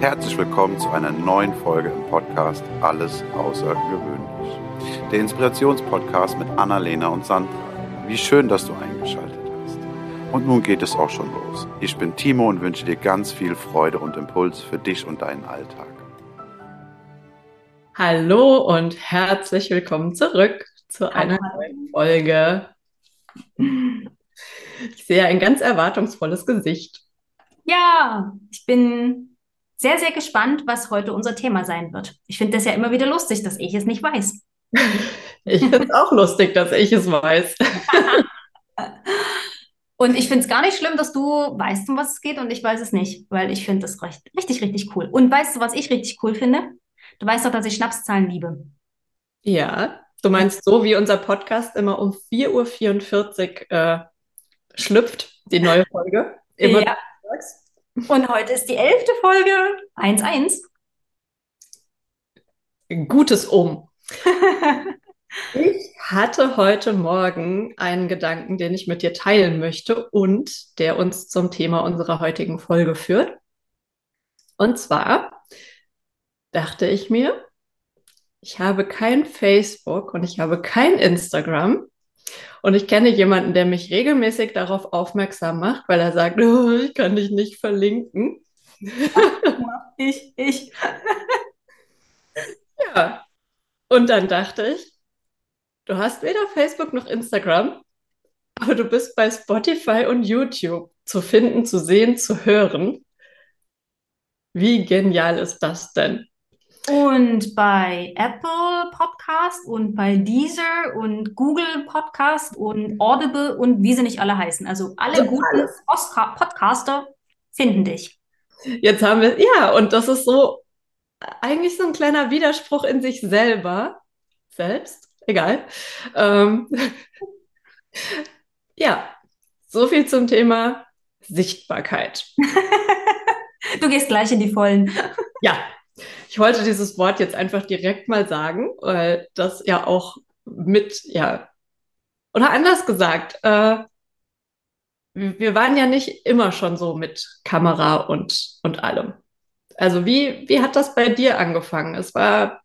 Herzlich willkommen zu einer neuen Folge im Podcast Alles Außergewöhnlich. Der Inspirationspodcast mit Annalena und Sandra. Wie schön, dass du eingeschaltet hast. Und nun geht es auch schon los. Ich bin Timo und wünsche dir ganz viel Freude und Impuls für dich und deinen Alltag. Hallo und herzlich willkommen zurück zu einer neuen Folge. Ich sehe ein ganz erwartungsvolles Gesicht. Ja, ich bin sehr, sehr gespannt, was heute unser Thema sein wird. Ich finde das ja immer wieder lustig, dass ich es nicht weiß. Ich finde es auch lustig, dass ich es weiß. und ich finde es gar nicht schlimm, dass du weißt, um was es geht und ich weiß es nicht, weil ich finde das recht, richtig, richtig cool. Und weißt du, was ich richtig cool finde? Du weißt doch, dass ich Schnapszahlen liebe. Ja, du meinst so, wie unser Podcast immer um 4.44 Uhr äh, schlüpft, die neue Folge. Immer ja. Und heute ist die elfte Folge 1.1. Gutes Um. ich hatte heute Morgen einen Gedanken, den ich mit dir teilen möchte und der uns zum Thema unserer heutigen Folge führt. Und zwar dachte ich mir, ich habe kein Facebook und ich habe kein Instagram. Und ich kenne jemanden, der mich regelmäßig darauf aufmerksam macht, weil er sagt, oh, ich kann dich nicht verlinken. ich, ich. ja. Und dann dachte ich, du hast weder Facebook noch Instagram, aber du bist bei Spotify und YouTube zu finden, zu sehen, zu hören. Wie genial ist das denn? Und bei Apple Podcast und bei Deezer und Google Podcast und Audible und wie sie nicht alle heißen. Also alle also guten Podcaster finden dich. Jetzt haben wir, ja, und das ist so eigentlich so ein kleiner Widerspruch in sich selber. Selbst, egal. Ähm, ja, so viel zum Thema Sichtbarkeit. du gehst gleich in die Vollen. ja, ich wollte dieses Wort jetzt einfach direkt mal sagen, weil das ja auch mit, ja, oder anders gesagt, äh, wir waren ja nicht immer schon so mit Kamera und, und allem. Also wie, wie hat das bei dir angefangen? Es war,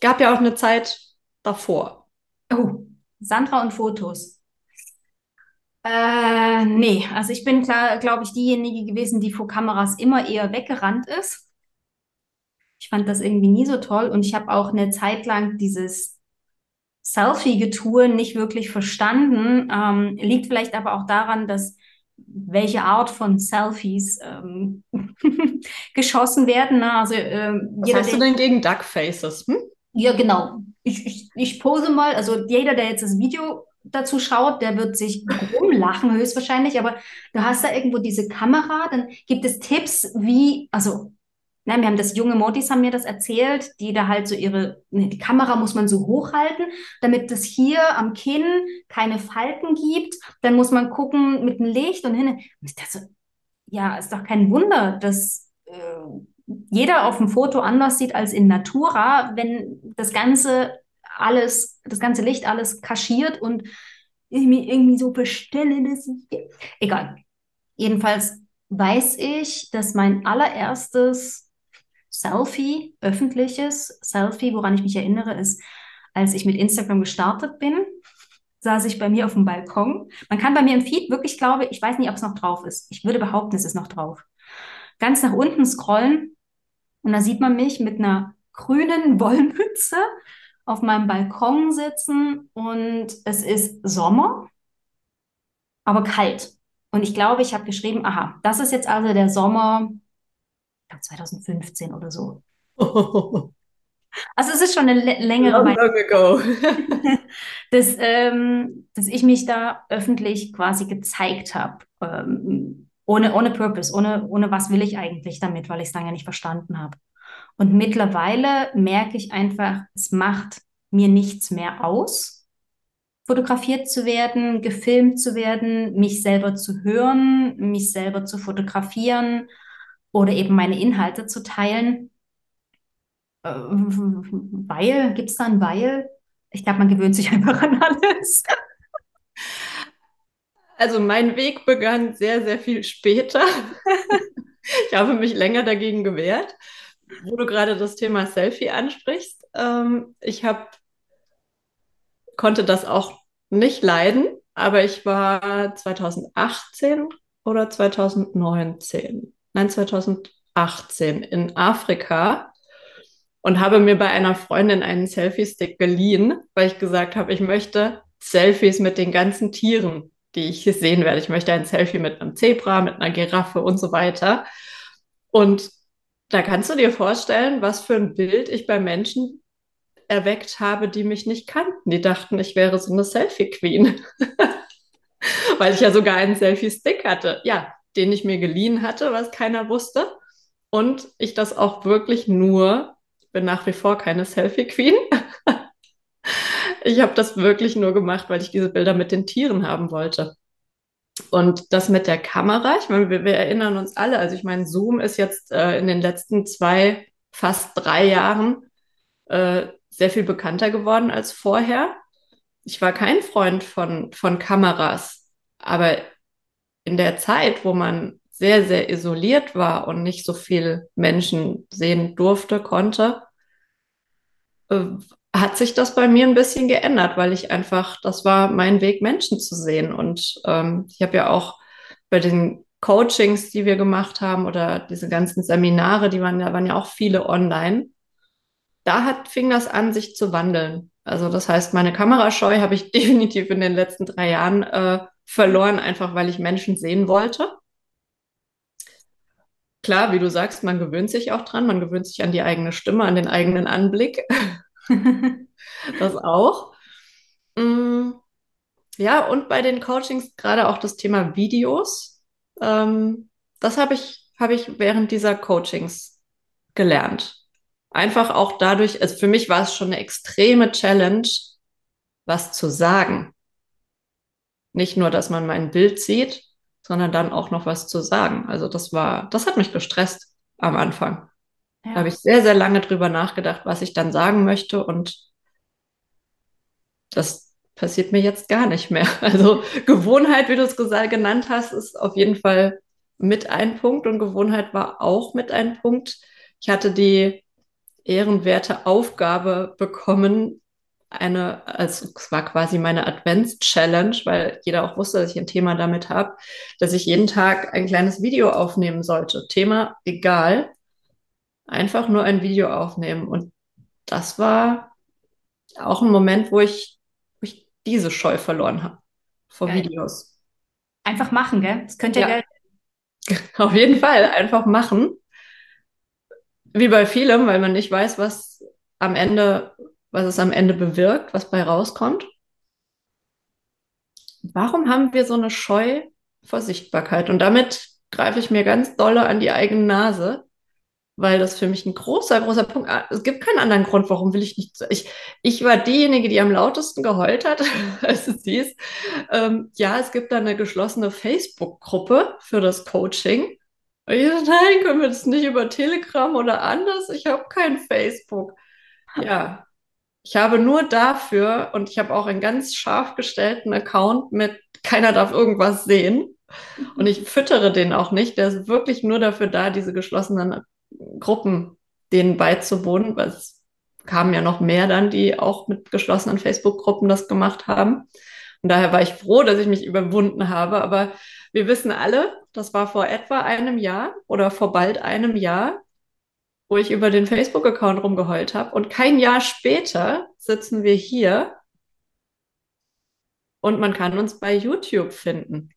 gab ja auch eine Zeit davor. Oh, Sandra und Fotos. Äh, nee, also ich bin klar, glaube ich, diejenige gewesen, die vor Kameras immer eher weggerannt ist. Ich fand das irgendwie nie so toll und ich habe auch eine Zeit lang dieses Selfie-Getue nicht wirklich verstanden. Ähm, liegt vielleicht aber auch daran, dass welche Art von Selfies ähm, geschossen werden. Ne? Also, ähm, Was hast du denn gegen Duckfaces? Hm? Ja, genau. Ich, ich, ich pose mal, also jeder, der jetzt das Video dazu schaut, der wird sich rumlachen höchstwahrscheinlich, aber du hast da irgendwo diese Kamera, dann gibt es Tipps, wie, also Ne, wir haben das junge Modis haben mir das erzählt, die da halt so ihre, ne, die Kamera muss man so hochhalten, damit es hier am Kinn keine Falten gibt. Dann muss man gucken mit dem Licht und hin. Und ja, ist doch kein Wunder, dass äh, jeder auf dem Foto anders sieht als in Natura, wenn das Ganze alles, das ganze Licht alles kaschiert und ich mir irgendwie so bestelle, dass ich, egal. Jedenfalls weiß ich, dass mein allererstes Selfie, öffentliches Selfie, woran ich mich erinnere, ist, als ich mit Instagram gestartet bin, saß ich bei mir auf dem Balkon. Man kann bei mir im Feed wirklich, glaube ich, weiß nicht, ob es noch drauf ist. Ich würde behaupten, es ist noch drauf. Ganz nach unten scrollen und da sieht man mich mit einer grünen Wollmütze auf meinem Balkon sitzen und es ist Sommer, aber kalt. Und ich glaube, ich habe geschrieben, aha, das ist jetzt also der Sommer 2015 oder so. Also es ist schon eine längere ago. dass, ähm, dass ich mich da öffentlich quasi gezeigt habe. Ähm, ohne, ohne Purpose, ohne, ohne was will ich eigentlich damit, weil ich es lange nicht verstanden habe. Und mittlerweile merke ich einfach, es macht mir nichts mehr aus, fotografiert zu werden, gefilmt zu werden, mich selber zu hören, mich selber zu fotografieren oder eben meine Inhalte zu teilen. Äh, weil, gibt es da ein Weil? Ich glaube, man gewöhnt sich einfach an alles. Also mein Weg begann sehr, sehr viel später. ich habe mich länger dagegen gewehrt, wo du gerade das Thema Selfie ansprichst. Ähm, ich habe konnte das auch nicht leiden, aber ich war 2018 oder 2019, nein 2018 in Afrika und habe mir bei einer Freundin einen Selfie-Stick geliehen, weil ich gesagt habe, ich möchte Selfies mit den ganzen Tieren, die ich hier sehen werde. Ich möchte ein Selfie mit einem Zebra, mit einer Giraffe und so weiter. Und da kannst du dir vorstellen, was für ein Bild ich bei Menschen erweckt habe, die mich nicht kannten. Die dachten, ich wäre so eine Selfie-Queen. Weil ich ja sogar einen Selfie-Stick hatte. Ja, den ich mir geliehen hatte, was keiner wusste. Und ich das auch wirklich nur, ich bin nach wie vor keine Selfie-Queen. ich habe das wirklich nur gemacht, weil ich diese Bilder mit den Tieren haben wollte. Und das mit der Kamera, ich meine, wir, wir erinnern uns alle, also ich meine, Zoom ist jetzt äh, in den letzten zwei, fast drei Jahren äh, sehr viel bekannter geworden als vorher. Ich war kein Freund von, von Kameras, aber in der Zeit, wo man sehr, sehr isoliert war und nicht so viel Menschen sehen durfte, konnte, äh, hat sich das bei mir ein bisschen geändert, weil ich einfach, das war mein Weg, Menschen zu sehen. Und ähm, ich habe ja auch bei den Coachings, die wir gemacht haben oder diese ganzen Seminare, die waren, da waren ja auch viele online da hat, fing das an, sich zu wandeln. Also das heißt, meine Kamerascheu habe ich definitiv in den letzten drei Jahren äh, verloren, einfach weil ich Menschen sehen wollte. Klar, wie du sagst, man gewöhnt sich auch dran, man gewöhnt sich an die eigene Stimme, an den eigenen Anblick. das auch. Mm, ja, und bei den Coachings gerade auch das Thema Videos. Ähm, das habe ich, habe ich während dieser Coachings gelernt. Einfach auch dadurch, also für mich war es schon eine extreme Challenge, was zu sagen. Nicht nur, dass man mein Bild sieht, sondern dann auch noch was zu sagen. Also das war, das hat mich gestresst am Anfang. Ja. Da habe ich sehr, sehr lange drüber nachgedacht, was ich dann sagen möchte und das passiert mir jetzt gar nicht mehr. Also Gewohnheit, wie du es genannt hast, ist auf jeden Fall mit ein Punkt und Gewohnheit war auch mit ein Punkt. Ich hatte die ehrenwerte Aufgabe bekommen, eine, also es war quasi meine Advents-Challenge, weil jeder auch wusste, dass ich ein Thema damit habe, dass ich jeden Tag ein kleines Video aufnehmen sollte. Thema egal, einfach nur ein Video aufnehmen. Und das war auch ein Moment, wo ich, wo ich diese Scheu verloren habe vor Geil. Videos. Einfach machen, gell? Das könnte ja, ja. Auf jeden Fall, einfach machen wie bei vielem, weil man nicht weiß, was am Ende, was es am Ende bewirkt, was bei rauskommt. Warum haben wir so eine Scheu vor Sichtbarkeit? Und damit greife ich mir ganz dolle an die eigene Nase, weil das für mich ein großer, großer Punkt. Ah, es gibt keinen anderen Grund, warum will ich nicht. Ich, ich war diejenige, die am lautesten geheult hat, als es hieß. Ähm, ja, es gibt da eine geschlossene Facebook-Gruppe für das Coaching. Ich dachte, nein, können wir das nicht über Telegram oder anders? Ich habe kein Facebook. Ja, ich habe nur dafür und ich habe auch einen ganz scharf gestellten Account mit keiner darf irgendwas sehen. Und ich füttere den auch nicht. Der ist wirklich nur dafür da, diese geschlossenen Gruppen denen beizuwohnen, weil es kamen ja noch mehr dann, die auch mit geschlossenen Facebook-Gruppen das gemacht haben. Und daher war ich froh, dass ich mich überwunden habe. Aber wir wissen alle, das war vor etwa einem Jahr oder vor bald einem Jahr, wo ich über den Facebook-Account rumgeheult habe. Und kein Jahr später sitzen wir hier und man kann uns bei YouTube finden.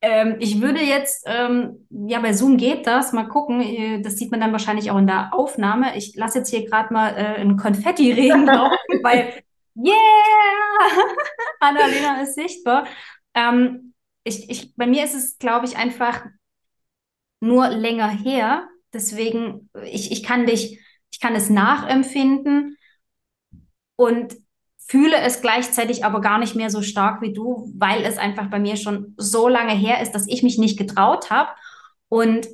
Ähm, ich würde jetzt, ähm, ja, bei Zoom geht das. Mal gucken. Äh, das sieht man dann wahrscheinlich auch in der Aufnahme. Ich lasse jetzt hier gerade mal äh, einen Konfetti-Regen laufen, weil, yeah! Annalena ist sichtbar. Ähm, ich, ich, bei mir ist es, glaube ich, einfach nur länger her. Deswegen, ich, ich kann dich, ich kann es nachempfinden und fühle es gleichzeitig aber gar nicht mehr so stark wie du, weil es einfach bei mir schon so lange her ist, dass ich mich nicht getraut habe. Und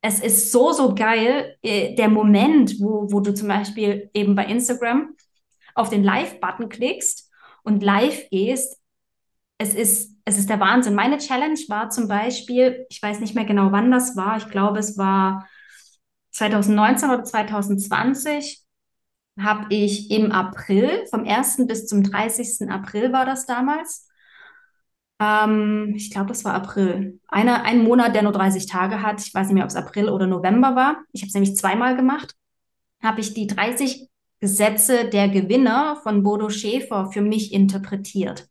es ist so, so geil, äh, der Moment, wo, wo du zum Beispiel eben bei Instagram auf den Live-Button klickst und live gehst, es ist, es ist der Wahnsinn. Meine Challenge war zum Beispiel, ich weiß nicht mehr genau, wann das war. Ich glaube, es war 2019 oder 2020 habe ich im April, vom 1. bis zum 30. April war das damals. Ähm, ich glaube, das war April. Eine, ein Monat, der nur 30 Tage hat. Ich weiß nicht mehr, ob es April oder November war. Ich habe es nämlich zweimal gemacht. Habe ich die 30 Gesetze der Gewinner von Bodo Schäfer für mich interpretiert.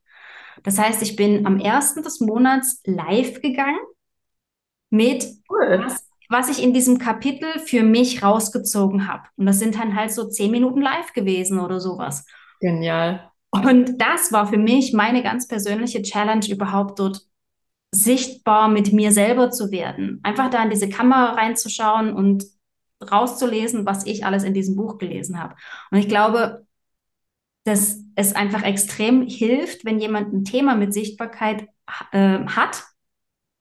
Das heißt, ich bin am 1. des Monats live gegangen mit, cool. was, was ich in diesem Kapitel für mich rausgezogen habe. Und das sind dann halt so zehn Minuten live gewesen oder sowas. Genial. Und das war für mich meine ganz persönliche Challenge, überhaupt dort sichtbar mit mir selber zu werden. Einfach da in diese Kamera reinzuschauen und rauszulesen, was ich alles in diesem Buch gelesen habe. Und ich glaube, dass es einfach extrem hilft, wenn jemand ein Thema mit Sichtbarkeit äh, hat,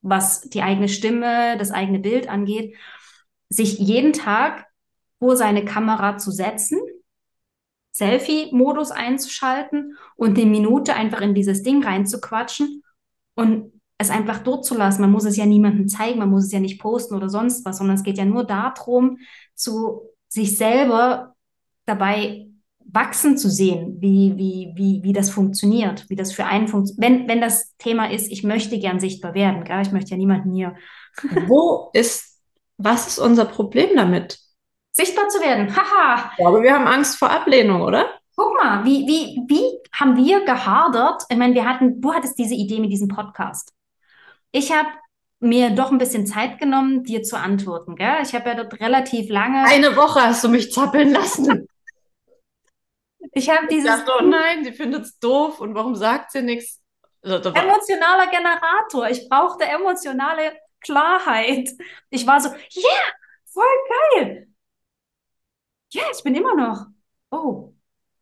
was die eigene Stimme, das eigene Bild angeht, sich jeden Tag vor seine Kamera zu setzen, Selfie-Modus einzuschalten und eine Minute einfach in dieses Ding reinzuquatschen und es einfach dort zu lassen. Man muss es ja niemandem zeigen, man muss es ja nicht posten oder sonst was, sondern es geht ja nur darum, zu sich selber dabei wachsen zu sehen, wie, wie, wie, wie das funktioniert, wie das für einen funktioniert. Wenn, wenn das Thema ist, ich möchte gern sichtbar werden, gell? ich möchte ja niemanden hier. Wo ist, was ist unser Problem damit? Sichtbar zu werden, haha. Ich glaube, wir haben Angst vor Ablehnung, oder? Guck mal, wie, wie, wie haben wir gehadert? Ich meine, wir hatten, du hattest diese Idee mit diesem Podcast. Ich habe mir doch ein bisschen Zeit genommen, dir zu antworten. Gell? Ich habe ja dort relativ lange. Eine Woche hast du mich zappeln lassen. Ich habe dieses. Ich dachte, oh nein, sie findet es doof und warum sagt sie nichts? Also, Emotionaler Generator. Ich brauchte emotionale Klarheit. Ich war so, yeah, voll geil. Ja, yeah, ich bin immer noch. Oh,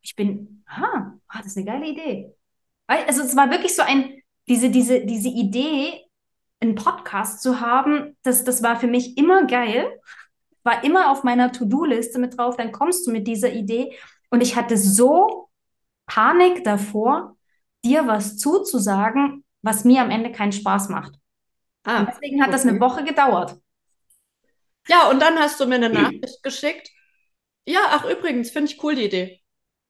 ich bin, ah, das ist eine geile Idee. Also es war wirklich so ein, diese, diese, diese Idee, einen Podcast zu haben, das, das war für mich immer geil. War immer auf meiner To-Do-Liste mit drauf. Dann kommst du mit dieser Idee und ich hatte so Panik davor, dir was zuzusagen, was mir am Ende keinen Spaß macht. Ah, deswegen hat okay. das eine Woche gedauert. Ja, und dann hast du mir eine Nachricht geschickt. Ja, ach übrigens, finde ich cool die Idee.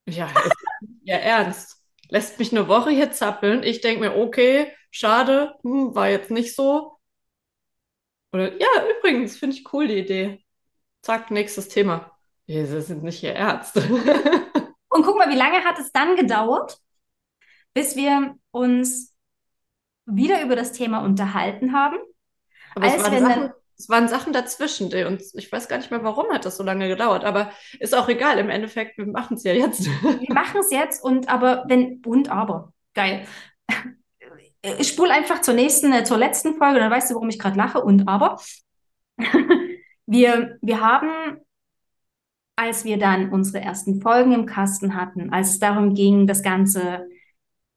Ja, ja, ernst. Lässt mich eine Woche hier zappeln. Ich denke mir, okay, schade, hm, war jetzt nicht so. Oder ja, übrigens, finde ich cool die Idee. Zack, nächstes Thema. Sie sind nicht Ihr Ernst. Und guck mal, wie lange hat es dann gedauert, bis wir uns wieder über das Thema unterhalten haben? Aber es waren, Sachen, es waren Sachen dazwischen und ich weiß gar nicht mehr, warum hat das so lange gedauert, aber ist auch egal. Im Endeffekt, wir machen es ja jetzt. Wir machen es jetzt und aber wenn und aber geil. Ich spule einfach zur nächsten, äh, zur letzten Folge, dann weißt du, warum ich gerade lache und aber. wir, wir haben als wir dann unsere ersten Folgen im Kasten hatten, als es darum ging, das Ganze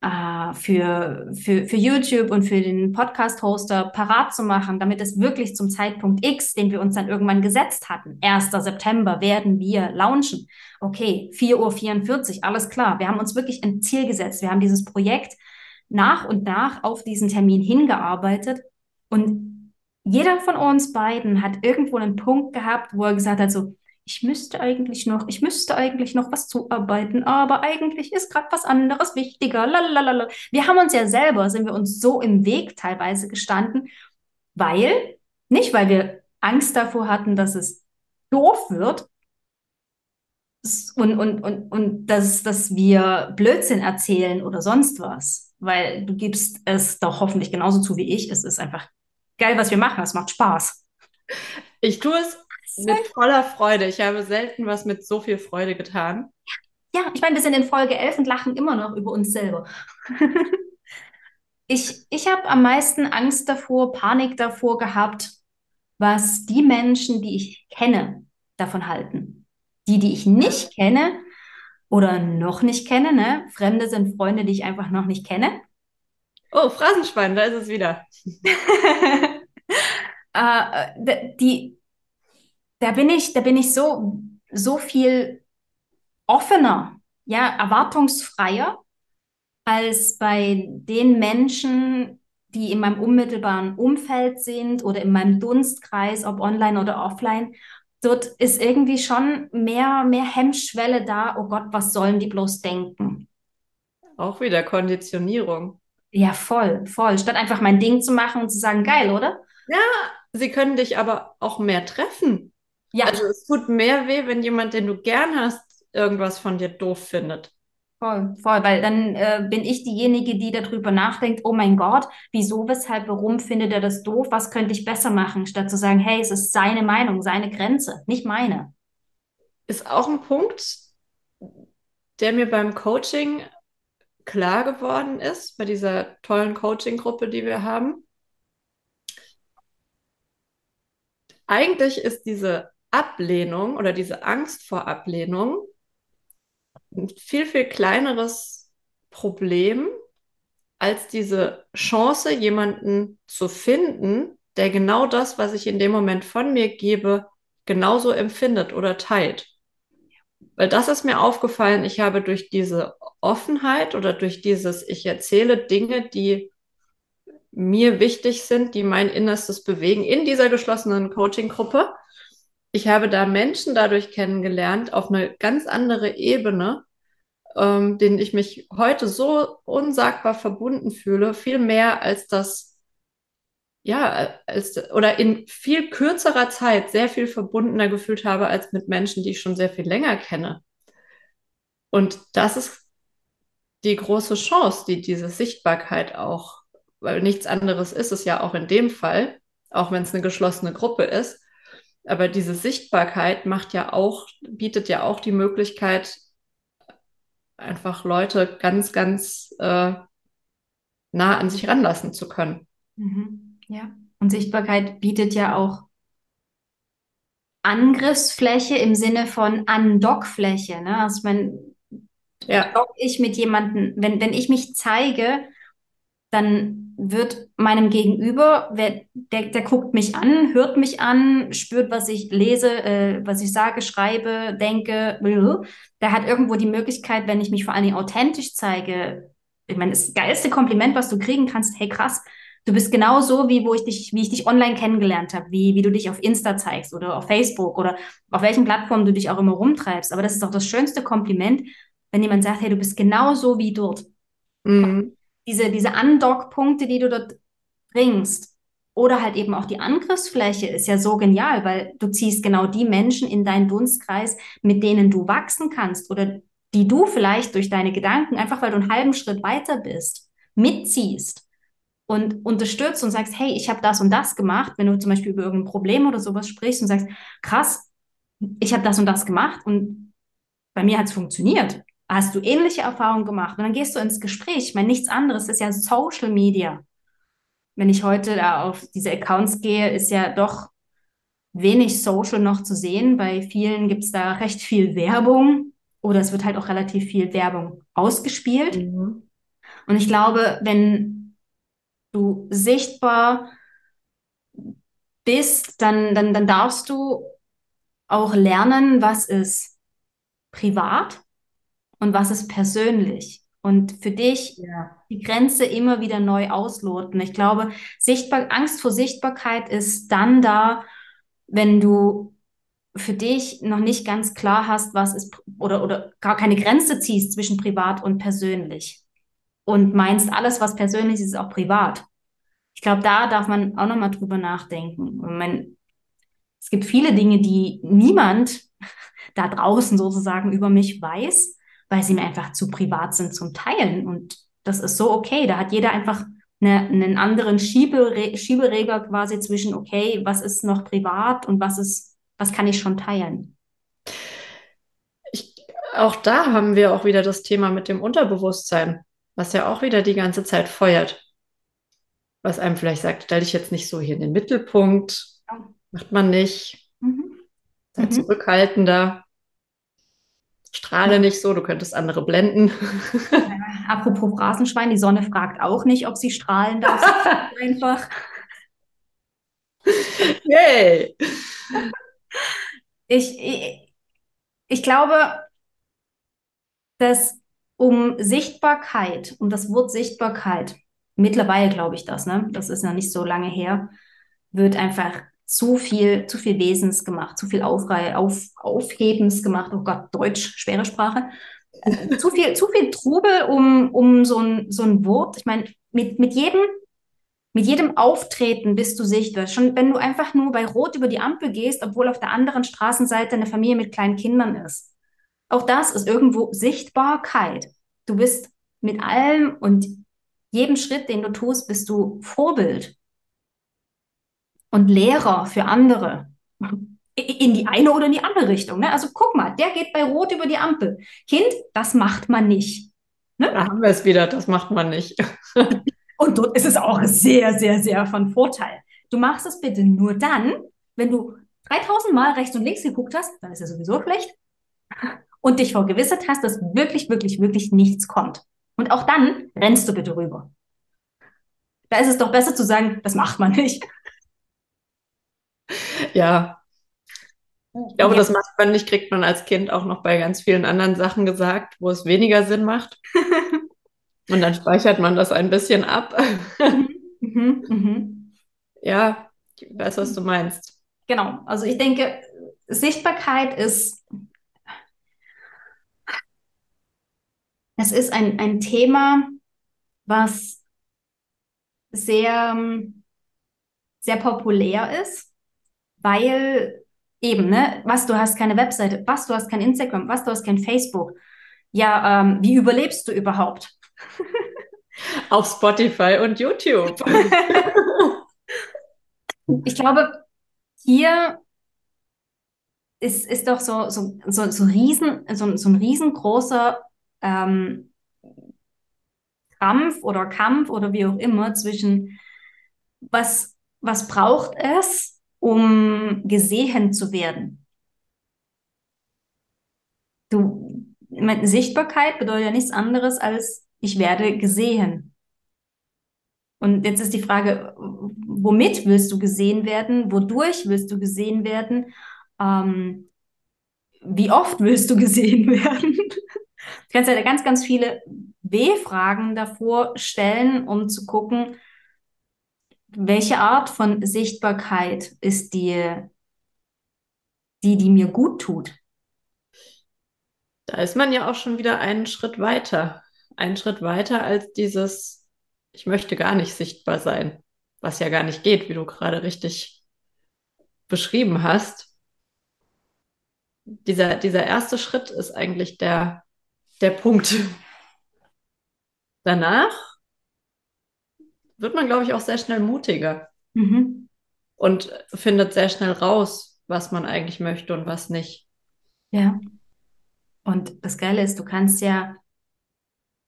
äh, für, für, für YouTube und für den Podcast-Hoster parat zu machen, damit es wirklich zum Zeitpunkt X, den wir uns dann irgendwann gesetzt hatten, 1. September, werden wir launchen. Okay, 4.44 Uhr, alles klar. Wir haben uns wirklich ein Ziel gesetzt. Wir haben dieses Projekt nach und nach auf diesen Termin hingearbeitet und jeder von uns beiden hat irgendwo einen Punkt gehabt, wo er gesagt hat, so, ich müsste eigentlich noch, ich müsste eigentlich noch was zuarbeiten, aber eigentlich ist gerade was anderes wichtiger. Lalalala. Wir haben uns ja selber, sind wir uns so im Weg teilweise gestanden, weil, nicht weil wir Angst davor hatten, dass es doof wird und, und, und, und dass, dass wir Blödsinn erzählen oder sonst was, weil du gibst es doch hoffentlich genauso zu wie ich. Es ist einfach geil, was wir machen. Es macht Spaß. Ich tue es mit voller Freude. Ich habe selten was mit so viel Freude getan. Ja, ich meine, wir sind in Folge 11 und lachen immer noch über uns selber. ich ich habe am meisten Angst davor, Panik davor gehabt, was die Menschen, die ich kenne, davon halten. Die, die ich nicht kenne oder noch nicht kenne, ne? Fremde sind Freunde, die ich einfach noch nicht kenne. Oh, Phrasenschwein, da ist es wieder. äh, die, da bin ich, da bin ich so, so viel offener, ja, erwartungsfreier, als bei den Menschen, die in meinem unmittelbaren Umfeld sind oder in meinem Dunstkreis, ob online oder offline. Dort ist irgendwie schon mehr, mehr Hemmschwelle da. Oh Gott, was sollen die bloß denken? Auch wieder Konditionierung. Ja, voll, voll. Statt einfach mein Ding zu machen und zu sagen, geil, oder? Ja, sie können dich aber auch mehr treffen. Ja, Also es tut mehr weh, wenn jemand, den du gern hast, irgendwas von dir doof findet. voll, voll. Weil dann äh, bin ich diejenige, die darüber nachdenkt, oh mein Gott, wieso, weshalb, warum findet er das doof? Was könnte ich besser machen? Statt zu sagen, hey, es ist seine Meinung, seine Grenze, nicht meine. Ist auch ein Punkt, der mir beim Coaching klar geworden ist, bei dieser tollen Coaching-Gruppe, die wir haben. Eigentlich ist diese Ablehnung oder diese Angst vor Ablehnung ein viel, viel kleineres Problem als diese Chance, jemanden zu finden, der genau das, was ich in dem Moment von mir gebe, genauso empfindet oder teilt. Weil das ist mir aufgefallen, ich habe durch diese Offenheit oder durch dieses, ich erzähle Dinge, die mir wichtig sind, die mein Innerstes bewegen, in dieser geschlossenen Coaching-Gruppe. Ich habe da Menschen dadurch kennengelernt auf eine ganz andere Ebene, ähm, denen ich mich heute so unsagbar verbunden fühle, viel mehr als das, ja, als, oder in viel kürzerer Zeit sehr viel verbundener gefühlt habe als mit Menschen, die ich schon sehr viel länger kenne. Und das ist die große Chance, die diese Sichtbarkeit auch, weil nichts anderes ist es ja auch in dem Fall, auch wenn es eine geschlossene Gruppe ist. Aber diese Sichtbarkeit macht ja auch, bietet ja auch die Möglichkeit, einfach Leute ganz, ganz äh, nah an sich ranlassen zu können. Mhm. Ja. Und Sichtbarkeit bietet ja auch Angriffsfläche im Sinne von Andockfläche. Ne? Also ich meine, Ja, ich mit jemandem, wenn, wenn ich mich zeige, dann wird meinem Gegenüber, wer, der, der guckt mich an, hört mich an, spürt, was ich lese, äh, was ich sage, schreibe, denke, der hat irgendwo die Möglichkeit, wenn ich mich vor allen Dingen authentisch zeige, ich meine, das geilste Kompliment, was du kriegen kannst, hey krass, du bist genau so, wie wo ich dich, wie ich dich online kennengelernt habe, wie, wie du dich auf Insta zeigst oder auf Facebook oder auf welchen Plattformen du dich auch immer rumtreibst. Aber das ist doch das schönste Kompliment, wenn jemand sagt, hey, du bist genau so wie dort mhm. Diese, diese Andockpunkte, die du dort bringst, oder halt eben auch die Angriffsfläche ist ja so genial, weil du ziehst genau die Menschen in deinen Dunstkreis, mit denen du wachsen kannst oder die du vielleicht durch deine Gedanken, einfach weil du einen halben Schritt weiter bist, mitziehst und unterstützt und sagst, hey, ich habe das und das gemacht, wenn du zum Beispiel über irgendein Problem oder sowas sprichst und sagst, krass, ich habe das und das gemacht und bei mir hat es funktioniert. Hast du ähnliche Erfahrungen gemacht? Und dann gehst du ins Gespräch. Ich meine, nichts anderes ist ja Social Media. Wenn ich heute da auf diese Accounts gehe, ist ja doch wenig Social noch zu sehen. Bei vielen gibt es da recht viel Werbung oder es wird halt auch relativ viel Werbung ausgespielt. Mhm. Und ich glaube, wenn du sichtbar bist, dann, dann, dann darfst du auch lernen, was ist privat und was ist persönlich. Und für dich Ja. die Grenze immer wieder neu ausloten. Ich glaube, sichtbar, Angst vor Sichtbarkeit ist dann da, wenn du für dich noch nicht ganz klar hast, was ist oder, oder gar keine Grenze ziehst zwischen privat und persönlich und meinst, alles, was persönlich ist, ist auch privat. Ich glaube, da darf man auch nochmal drüber nachdenken. Man, es gibt viele Dinge, die niemand da draußen sozusagen über mich weiß, weil sie mir einfach zu privat sind zum Teilen. Und das ist so okay. Da hat jeder einfach eine, einen anderen Schiebere Schieberegler quasi zwischen, okay, was ist noch privat und was ist, was kann ich schon teilen. Ich, auch da haben wir auch wieder das Thema mit dem Unterbewusstsein, was ja auch wieder die ganze Zeit feuert. Was einem vielleicht sagt, stell dich jetzt nicht so hier in den Mittelpunkt, Ja. macht man nicht, Mhm. sei Mhm. zurückhaltender, strahle nicht so, du könntest andere blenden. Apropos Phrasenschwein, die Sonne fragt auch nicht, ob sie strahlen darf. Sie einfach. Yay! Ich, ich, ich glaube, dass um Sichtbarkeit, um das Wort Sichtbarkeit, mittlerweile glaube ich das, ne? Das ist noch nicht so lange her, wird einfach zu viel, zu viel Wesens gemacht, zu viel Aufrei auf, Aufhebens gemacht. Oh Gott, Deutsch, schwere Sprache. Äh, zu viel, zu viel Trubel um, um so ein, so ein Wort. Ich meine, mit, mit jedem, mit jedem Auftreten bist du sichtbar. Schon wenn du einfach nur bei Rot über die Ampel gehst, obwohl auf der anderen Straßenseite eine Familie mit kleinen Kindern ist. Auch das ist irgendwo Sichtbarkeit. Du bist mit allem und jedem Schritt, den du tust, bist du Vorbild und Lehrer für andere. In die eine oder in die andere Richtung. Ne? Also guck mal, der geht bei Rot über die Ampel. Kind, das macht man nicht. Ne? Da haben wir es wieder, das macht man nicht. und dort ist es auch sehr, sehr, sehr von Vorteil. Du machst es bitte nur dann, wenn du 3000 Mal rechts und links geguckt hast, dann ist es sowieso schlecht. Und dich vergewissert hast, dass wirklich, wirklich, wirklich nichts kommt. Und auch dann rennst du bitte rüber. Da ist es doch besser zu sagen, das macht man nicht. Ja. Ich glaube, ja. das macht man nicht, kriegt man als Kind auch noch bei ganz vielen anderen Sachen gesagt, wo es weniger Sinn macht. Und dann speichert man das ein bisschen ab. Mhm, mhm. Ja, ich weiß, was du meinst. Genau. Also ich denke, Sichtbarkeit ist, es ist ein, ein Thema, was sehr, sehr populär ist weil eben, ne, was du hast keine Webseite, was du hast kein Instagram, was du hast kein Facebook. Ja, ähm, wie überlebst du überhaupt? Auf Spotify und YouTube. ich glaube, hier ist, ist doch so, so, so, so, riesen, so, so ein riesengroßer ähm, Kampf oder Kampf oder wie auch immer zwischen was, was braucht es, um gesehen zu werden. Du, Sichtbarkeit bedeutet ja nichts anderes als ich werde gesehen. Und jetzt ist die Frage, womit willst du gesehen werden? Wodurch willst du gesehen werden? Ähm, wie oft willst du gesehen werden? Du kannst ja ganz, ganz viele W-Fragen davor stellen, um zu gucken, welche Art von Sichtbarkeit ist die, die, die mir gut tut? Da ist man ja auch schon wieder einen Schritt weiter. Einen Schritt weiter als dieses, ich möchte gar nicht sichtbar sein, was ja gar nicht geht, wie du gerade richtig beschrieben hast. Dieser, dieser erste Schritt ist eigentlich der, der Punkt. Danach wird man, glaube ich, auch sehr schnell mutiger mhm. und findet sehr schnell raus, was man eigentlich möchte und was nicht. Ja. Und das Geile ist, du kannst ja,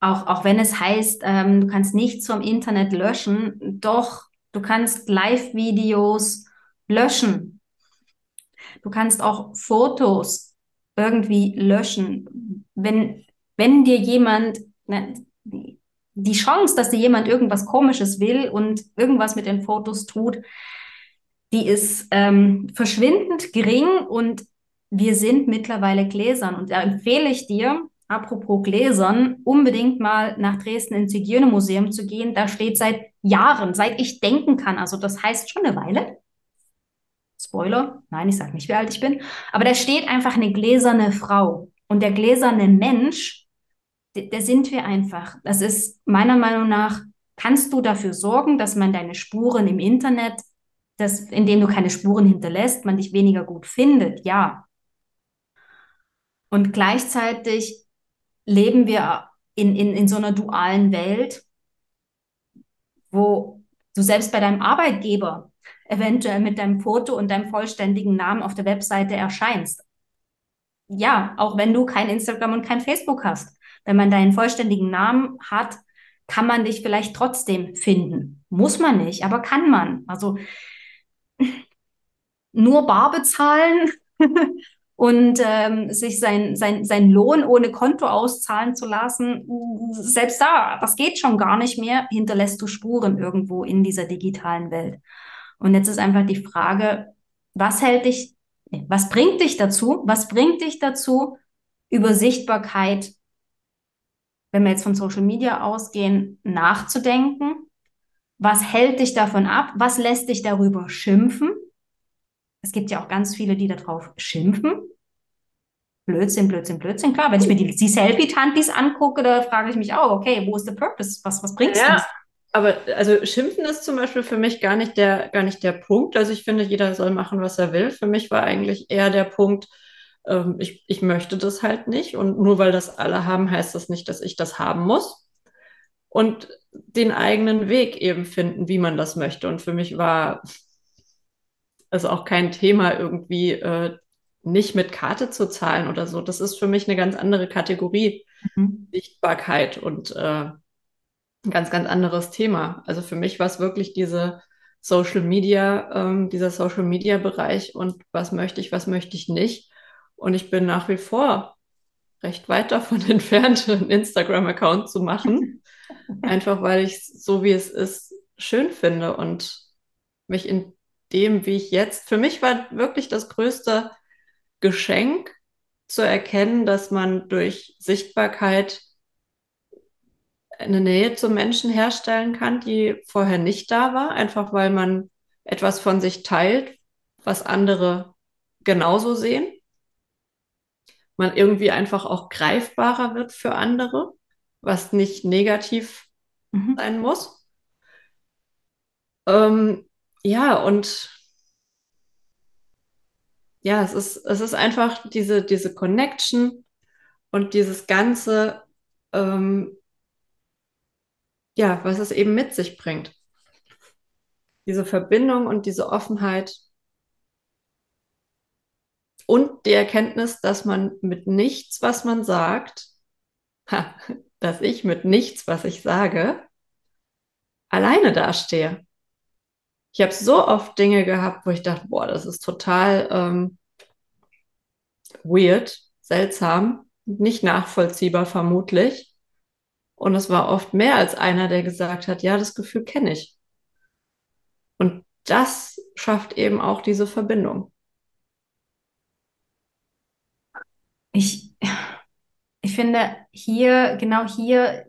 auch, auch wenn es heißt, ähm, du kannst nichts vom Internet löschen, doch, du kannst Live-Videos löschen. Du kannst auch Fotos irgendwie löschen. Wenn, wenn dir jemand, ne, die Chance, dass dir jemand irgendwas Komisches will und irgendwas mit den Fotos tut, die ist ähm, verschwindend gering und wir sind mittlerweile Gläsern. Und da empfehle ich dir, apropos Gläsern, unbedingt mal nach Dresden ins Hygienemuseum zu gehen. Da steht seit Jahren, seit ich denken kann, also das heißt schon eine Weile. Spoiler, nein, ich sage nicht, wie alt ich bin, aber da steht einfach eine gläserne Frau. Und der gläserne Mensch der sind wir einfach. Das ist meiner Meinung nach, kannst du dafür sorgen, dass man deine Spuren im Internet, dass, indem du keine Spuren hinterlässt, man dich weniger gut findet? Ja. Und gleichzeitig leben wir in, in, in so einer dualen Welt, wo du selbst bei deinem Arbeitgeber eventuell mit deinem Foto und deinem vollständigen Namen auf der Webseite erscheinst. Ja, auch wenn du kein Instagram und kein Facebook hast. Wenn man deinen vollständigen Namen hat, kann man dich vielleicht trotzdem finden. Muss man nicht, aber kann man. Also nur bar bezahlen und ähm, sich sein, sein, sein Lohn ohne Konto auszahlen zu lassen, selbst da, das geht schon gar nicht mehr, hinterlässt du Spuren irgendwo in dieser digitalen Welt. Und jetzt ist einfach die Frage, was hält dich, was bringt dich dazu, was bringt dich dazu, über Sichtbarkeit wenn wir jetzt von Social Media ausgehen, nachzudenken. Was hält dich davon ab? Was lässt dich darüber schimpfen? Es gibt ja auch ganz viele, die darauf schimpfen. Blödsinn, Blödsinn, Blödsinn. Klar, wenn ich mir die, die Selfie-Tantis angucke, da frage ich mich auch, okay, wo ist der Purpose? Was, was bringt's Ja, uns? aber also Schimpfen ist zum Beispiel für mich gar nicht der, gar nicht der Punkt. Also ich finde, jeder soll machen, was er will. Für mich war eigentlich eher der Punkt, ähm, ich, ich möchte das halt nicht. Und nur weil das alle haben, heißt das nicht, dass ich das haben muss. Und den eigenen Weg eben finden, wie man das möchte. Und für mich war es auch kein Thema, irgendwie äh, nicht mit Karte zu zahlen oder so. Das ist für mich eine ganz andere Kategorie, Mhm. Sichtbarkeit und äh, ein ganz, ganz anderes Thema. Also für mich war es wirklich diese Social Media, ähm, dieser Social Media Bereich und was möchte ich, was möchte ich nicht. Und ich bin nach wie vor recht weit davon entfernt, einen Instagram-Account zu machen. Einfach weil ich es so wie es ist schön finde und mich in dem, wie ich jetzt, für mich war wirklich das größte Geschenk zu erkennen, dass man durch Sichtbarkeit eine Nähe zum Menschen herstellen kann, die vorher nicht da war, einfach weil man etwas von sich teilt, was andere genauso sehen. Man irgendwie einfach auch greifbarer wird für andere, was nicht negativ Mhm. sein muss. Ähm, ja, und ja, es ist, es ist einfach diese, diese Connection und dieses Ganze, ähm, ja, was es eben mit sich bringt. Diese Verbindung und diese Offenheit und die Erkenntnis, dass man mit nichts, was man sagt, ha, dass ich mit nichts, was ich sage, alleine dastehe. Ich habe so oft Dinge gehabt, wo ich dachte, boah, das ist total ähm, weird, seltsam, nicht nachvollziehbar vermutlich. Und es war oft mehr als einer, der gesagt hat, ja, das Gefühl kenne ich. Und das schafft eben auch diese Verbindung. Ich, ich finde hier, genau hier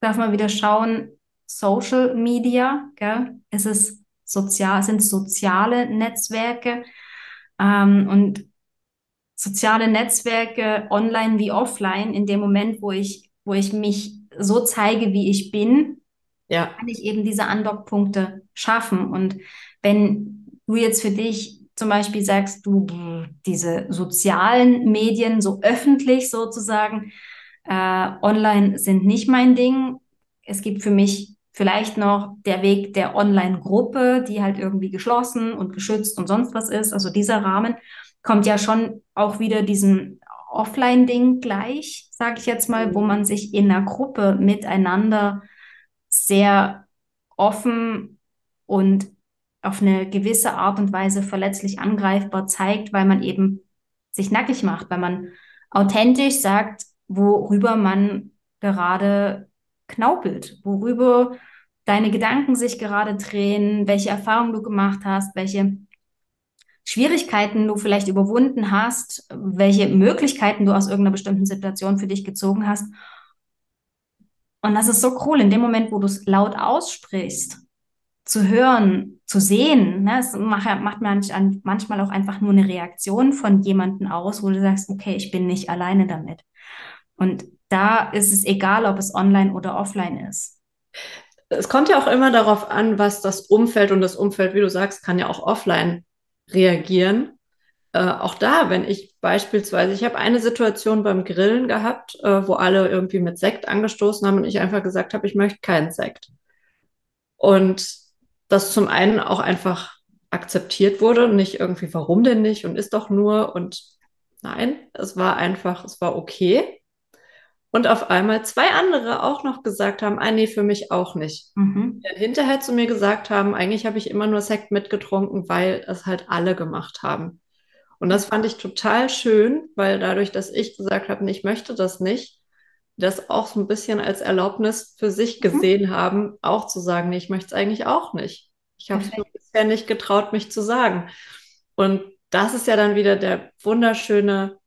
darf man wieder schauen, Social Media, gell? Es ist sozial, sind soziale Netzwerke ähm, und soziale Netzwerke online wie offline, in dem Moment, wo ich, wo ich mich so zeige, wie ich bin, Ja, kann ich eben diese Andockpunkte schaffen. Und wenn du jetzt für dich zum Beispiel sagst, du diese sozialen Medien so öffentlich sozusagen äh, online sind nicht mein Ding. Es gibt für mich vielleicht noch der Weg der Online-Gruppe, die halt irgendwie geschlossen und geschützt und sonst was ist. Also dieser Rahmen kommt ja schon auch wieder diesem Offline-Ding gleich, sage ich jetzt mal, wo man sich in einer Gruppe miteinander sehr offen und auf eine gewisse Art und Weise verletzlich angreifbar zeigt, weil man eben sich nackig macht, weil man authentisch sagt, worüber man gerade knaupelt, worüber deine Gedanken sich gerade drehen, welche Erfahrungen du gemacht hast, welche Schwierigkeiten du vielleicht überwunden hast, welche Möglichkeiten du aus irgendeiner bestimmten Situation für dich gezogen hast. Und das ist so cool, in dem Moment, wo du es laut aussprichst, zu hören, zu sehen, ne, es macht, macht manch, manchmal auch einfach nur eine Reaktion von jemandem aus, wo du sagst, okay, ich bin nicht alleine damit. Und da ist es egal, ob es online oder offline ist. es kommt ja auch immer darauf an, was das Umfeld und das Umfeld, wie du sagst, kann ja auch offline reagieren. Äh, auch da, wenn ich beispielsweise, ich habe eine Situation beim Grillen gehabt, äh, wo alle irgendwie mit Sekt angestoßen haben und ich einfach gesagt habe, ich möchte keinen Sekt. Und das zum einen auch einfach akzeptiert wurde und nicht irgendwie, warum denn nicht und ist doch nur und nein, es war einfach, es war okay. Und auf einmal zwei andere auch noch gesagt haben, ah nee, für mich auch nicht. Mhm. Die dann hinterher zu mir gesagt haben, eigentlich habe ich immer nur Sekt mitgetrunken, weil es halt alle gemacht haben. Und das fand ich total schön, weil dadurch, dass ich gesagt habe, ich möchte das nicht, das auch so ein bisschen als Erlaubnis für sich Mhm. gesehen haben, auch zu sagen, nee, ich möchte es eigentlich auch nicht. Ich habe es bisher nicht getraut, mich zu sagen. Und das ist ja dann wieder der wunderschöne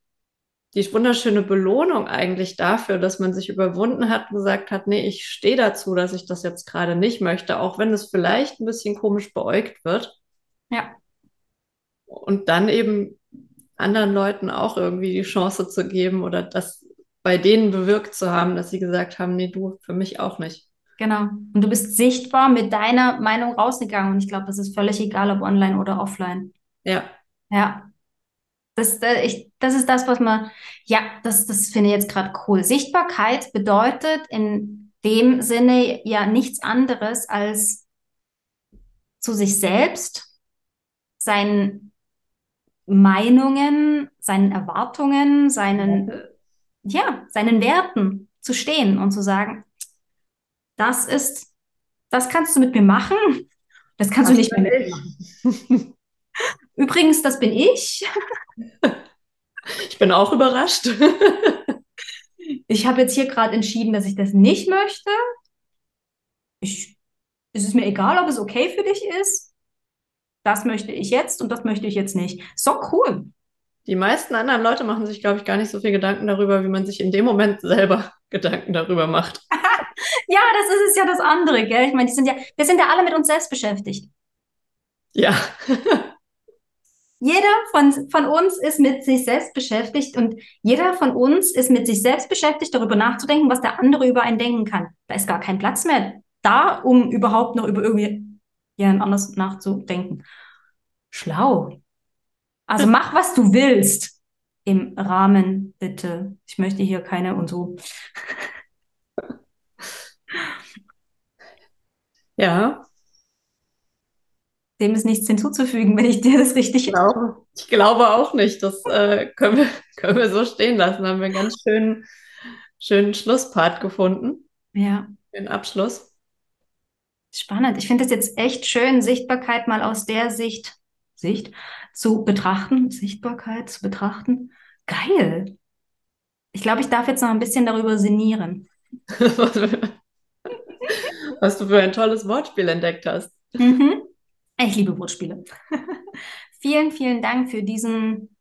die wunderschöne Belohnung eigentlich dafür, dass man sich überwunden hat und gesagt hat, nee, ich stehe dazu, dass ich das jetzt gerade nicht möchte, auch wenn es vielleicht ein bisschen komisch beäugt wird. Ja. Und dann eben anderen Leuten auch irgendwie die Chance zu geben oder das bei denen bewirkt zu haben, dass sie gesagt haben, nee, du, für mich auch nicht. Genau. Und du bist sichtbar mit deiner Meinung rausgegangen. Und ich glaube, das ist völlig egal, ob online oder offline. Ja. Ja. Das, äh, ich, das ist das, was man, ja, das, das finde ich jetzt gerade cool. Sichtbarkeit bedeutet in dem Sinne ja nichts anderes als zu sich selbst, seinen Meinungen, seinen Erwartungen, seinen, äh, ja, seinen Werten zu stehen und zu sagen, das ist, das kannst du mit mir machen, das kannst das du nicht mehr mit mir machen. Übrigens, das bin ich. Ich bin auch überrascht. Ich habe jetzt hier gerade entschieden, dass ich das nicht möchte. Ich, es ist mir egal, ob es okay für dich ist. Das möchte ich jetzt und das möchte ich jetzt nicht. So cool. Die meisten anderen Leute machen sich, glaube ich, gar nicht so viel Gedanken darüber, wie man sich in dem Moment selber Gedanken darüber macht. ja, das ist es ja das andere, gell? Ich meine, die sind ja, wir sind ja alle mit uns selbst beschäftigt. Ja. Jeder von, von uns ist mit sich selbst beschäftigt und jeder von uns ist mit sich selbst beschäftigt, darüber nachzudenken, was der andere über einen denken kann. Da ist gar kein Platz mehr da, um überhaupt noch über irgendwie jemand anders nachzudenken. Schlau. Also mach, was du willst. Im Rahmen, bitte. Ich möchte hier keine und so. Ja, dem ist nichts hinzuzufügen, wenn ich dir das richtig ich glaube, ich glaube auch nicht. Das äh, können, wir, können wir so stehen lassen. Da haben wir einen ganz schönen, schönen Schlusspart gefunden. Ja. Den Abschluss. Spannend. Ich finde es jetzt echt schön, Sichtbarkeit mal aus der Sicht, Sicht zu betrachten. Sichtbarkeit zu betrachten. Geil. Ich glaube, ich darf jetzt noch ein bisschen darüber sinnieren. Was du für ein tolles Wortspiel entdeckt hast. Mhm. Ich liebe Wortspiele. vielen, vielen Dank für diesen,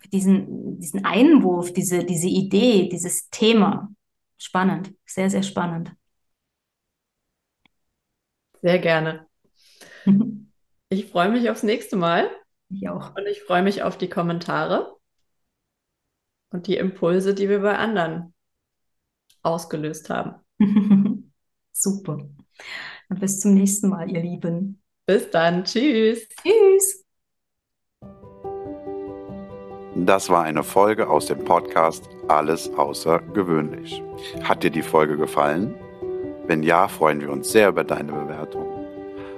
für diesen, diesen Einwurf, diese, diese Idee, dieses Thema. Spannend, sehr, sehr spannend. Sehr gerne. Ich freue mich aufs nächste Mal. Ich auch. Und ich freue mich auf die Kommentare und die Impulse, die wir bei anderen ausgelöst haben. Super. Und bis zum nächsten Mal, ihr Lieben. Bis dann. Tschüss. Tschüss. Das war eine Folge aus dem Podcast Alles außergewöhnlich. Hat dir die Folge gefallen? Wenn ja, freuen wir uns sehr über deine Bewertung.